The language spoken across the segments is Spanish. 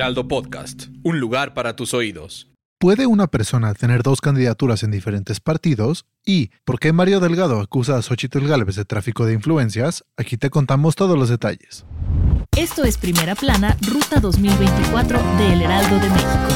Heraldo Podcast, un lugar para tus oídos. ¿Puede una persona tener dos candidaturas en diferentes partidos? ¿Y por qué Mario Delgado acusa a Xochitl Gálvez de tráfico de influencias? Aquí te contamos todos los detalles. Esto es Primera Plana, Ruta 2024 de El Heraldo de México.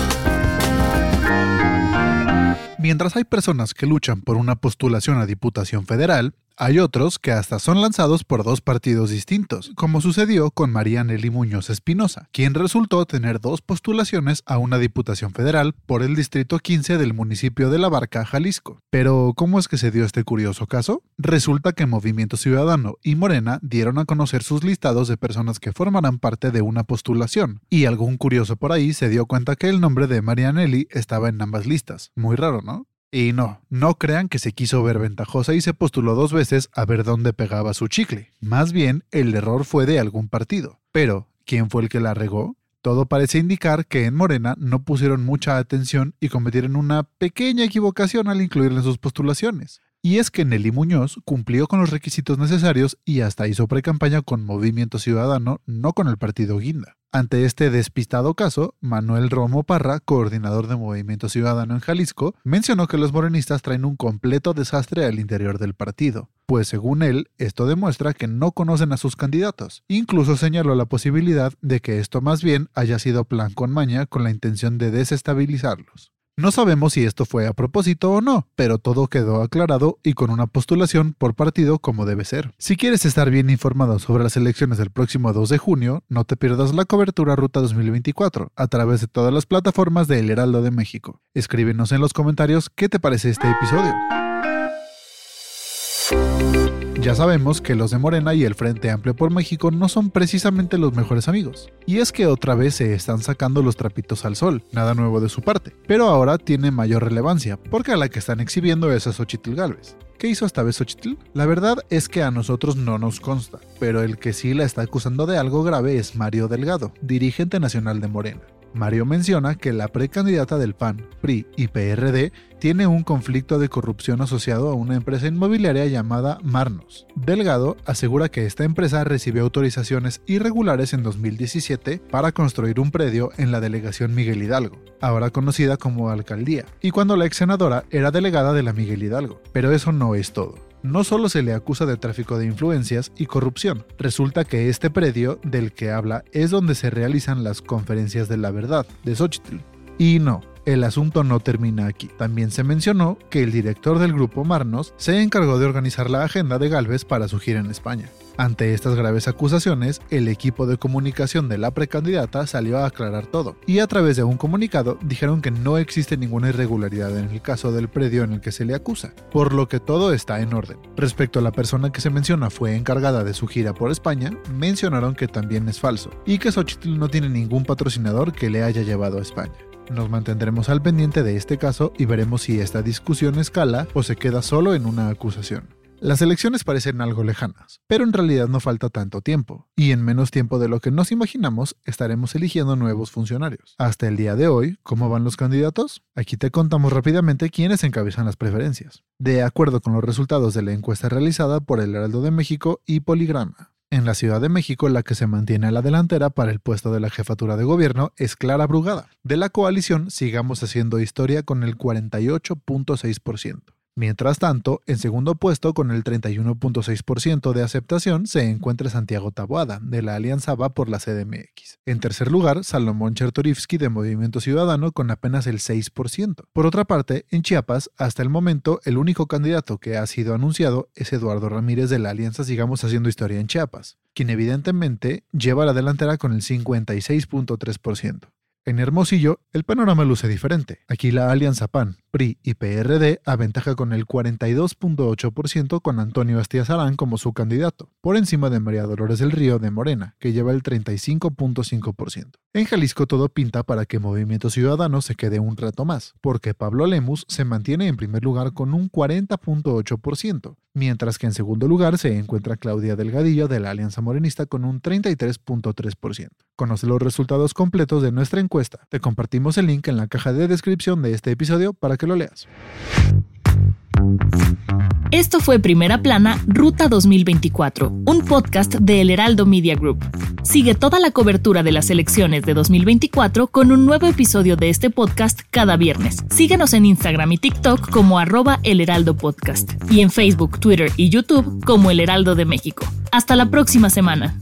Mientras hay personas que luchan por una postulación a Diputación Federal, hay otros que hasta son lanzados por dos partidos distintos, como sucedió con María Nelly Muñoz Espinosa, quien resultó tener dos postulaciones a una Diputación Federal por el Distrito 15 del municipio de La Barca, Jalisco. Pero, ¿cómo es que se dio este curioso caso? Resulta que Movimiento Ciudadano y Morena dieron a conocer sus listados de personas que formarán parte de una postulación, y algún curioso por ahí se dio cuenta que el nombre de María Nelly estaba en ambas listas. Muy raro, ¿no? Y no, no crean que se quiso ver ventajosa y se postuló dos veces a ver dónde pegaba su chicle. Más bien, el error fue de algún partido. Pero, ¿quién fue el que la regó? Todo parece indicar que en Morena no pusieron mucha atención y cometieron una pequeña equivocación al incluirla en sus postulaciones. Y es que Nelly Muñoz cumplió con los requisitos necesarios y hasta hizo precampaña con Movimiento Ciudadano, no con el partido Guinda. Ante este despistado caso, Manuel Romo Parra, coordinador de Movimiento Ciudadano en Jalisco, mencionó que los morenistas traen un completo desastre al interior del partido, pues según él, esto demuestra que no conocen a sus candidatos. Incluso señaló la posibilidad de que esto más bien haya sido plan con maña con la intención de desestabilizarlos. No sabemos si esto fue a propósito o no, pero todo quedó aclarado y con una postulación por partido como debe ser. Si quieres estar bien informado sobre las elecciones del próximo 2 de junio, no te pierdas la cobertura Ruta 2024 a través de todas las plataformas de El Heraldo de México. Escríbenos en los comentarios qué te parece este episodio. Ya sabemos que los de Morena y el Frente Amplio por México no son precisamente los mejores amigos. Y es que otra vez se están sacando los trapitos al sol, nada nuevo de su parte. Pero ahora tiene mayor relevancia, porque a la que están exhibiendo es a Xochitl Galvez. ¿Qué hizo esta vez Xochitl? La verdad es que a nosotros no nos consta, pero el que sí la está acusando de algo grave es Mario Delgado, dirigente nacional de Morena. Mario menciona que la precandidata del PAN, PRI y PRD tiene un conflicto de corrupción asociado a una empresa inmobiliaria llamada Marnos. Delgado asegura que esta empresa recibió autorizaciones irregulares en 2017 para construir un predio en la delegación Miguel Hidalgo, ahora conocida como alcaldía, y cuando la ex senadora era delegada de la Miguel Hidalgo. Pero eso no es todo no solo se le acusa de tráfico de influencias y corrupción, resulta que este predio del que habla es donde se realizan las conferencias de la verdad de Xochitl. Y no, el asunto no termina aquí. También se mencionó que el director del grupo Marnos se encargó de organizar la agenda de Galvez para su gira en España. Ante estas graves acusaciones, el equipo de comunicación de la precandidata salió a aclarar todo, y a través de un comunicado dijeron que no existe ninguna irregularidad en el caso del predio en el que se le acusa, por lo que todo está en orden. Respecto a la persona que se menciona fue encargada de su gira por España, mencionaron que también es falso, y que Xochitl no tiene ningún patrocinador que le haya llevado a España. Nos mantendremos al pendiente de este caso y veremos si esta discusión escala o se queda solo en una acusación. Las elecciones parecen algo lejanas, pero en realidad no falta tanto tiempo, y en menos tiempo de lo que nos imaginamos estaremos eligiendo nuevos funcionarios. Hasta el día de hoy, ¿cómo van los candidatos? Aquí te contamos rápidamente quiénes encabezan las preferencias, de acuerdo con los resultados de la encuesta realizada por el Heraldo de México y Poligrama. En la Ciudad de México, la que se mantiene a la delantera para el puesto de la jefatura de gobierno es Clara Brugada. De la coalición, sigamos haciendo historia con el 48.6%. Mientras tanto, en segundo puesto con el 31.6% de aceptación se encuentra Santiago Taboada, de la Alianza Va por la CDMX. En tercer lugar, Salomón Chertorivsky de Movimiento Ciudadano con apenas el 6%. Por otra parte, en Chiapas, hasta el momento, el único candidato que ha sido anunciado es Eduardo Ramírez de la Alianza Sigamos Haciendo Historia en Chiapas, quien evidentemente lleva la delantera con el 56.3%. En Hermosillo, el panorama luce diferente. Aquí la alianza PAN, PRI y PRD aventaja con el 42.8% con Antonio Astiazarán como su candidato, por encima de María Dolores del Río de Morena, que lleva el 35.5%. En Jalisco todo pinta para que Movimiento Ciudadano se quede un rato más, porque Pablo Lemus se mantiene en primer lugar con un 40.8%, mientras que en segundo lugar se encuentra Claudia Delgadillo de la Alianza Morenista con un 33.3%. Conoce los resultados completos de nuestra encuesta. Te compartimos el link en la caja de descripción de este episodio para que lo leas. Esto fue Primera Plana, Ruta 2024, un podcast de El Heraldo Media Group. Sigue toda la cobertura de las elecciones de 2024 con un nuevo episodio de este podcast cada viernes. Síguenos en Instagram y TikTok como arroba El Heraldo Podcast y en Facebook, Twitter y YouTube como El Heraldo de México. Hasta la próxima semana.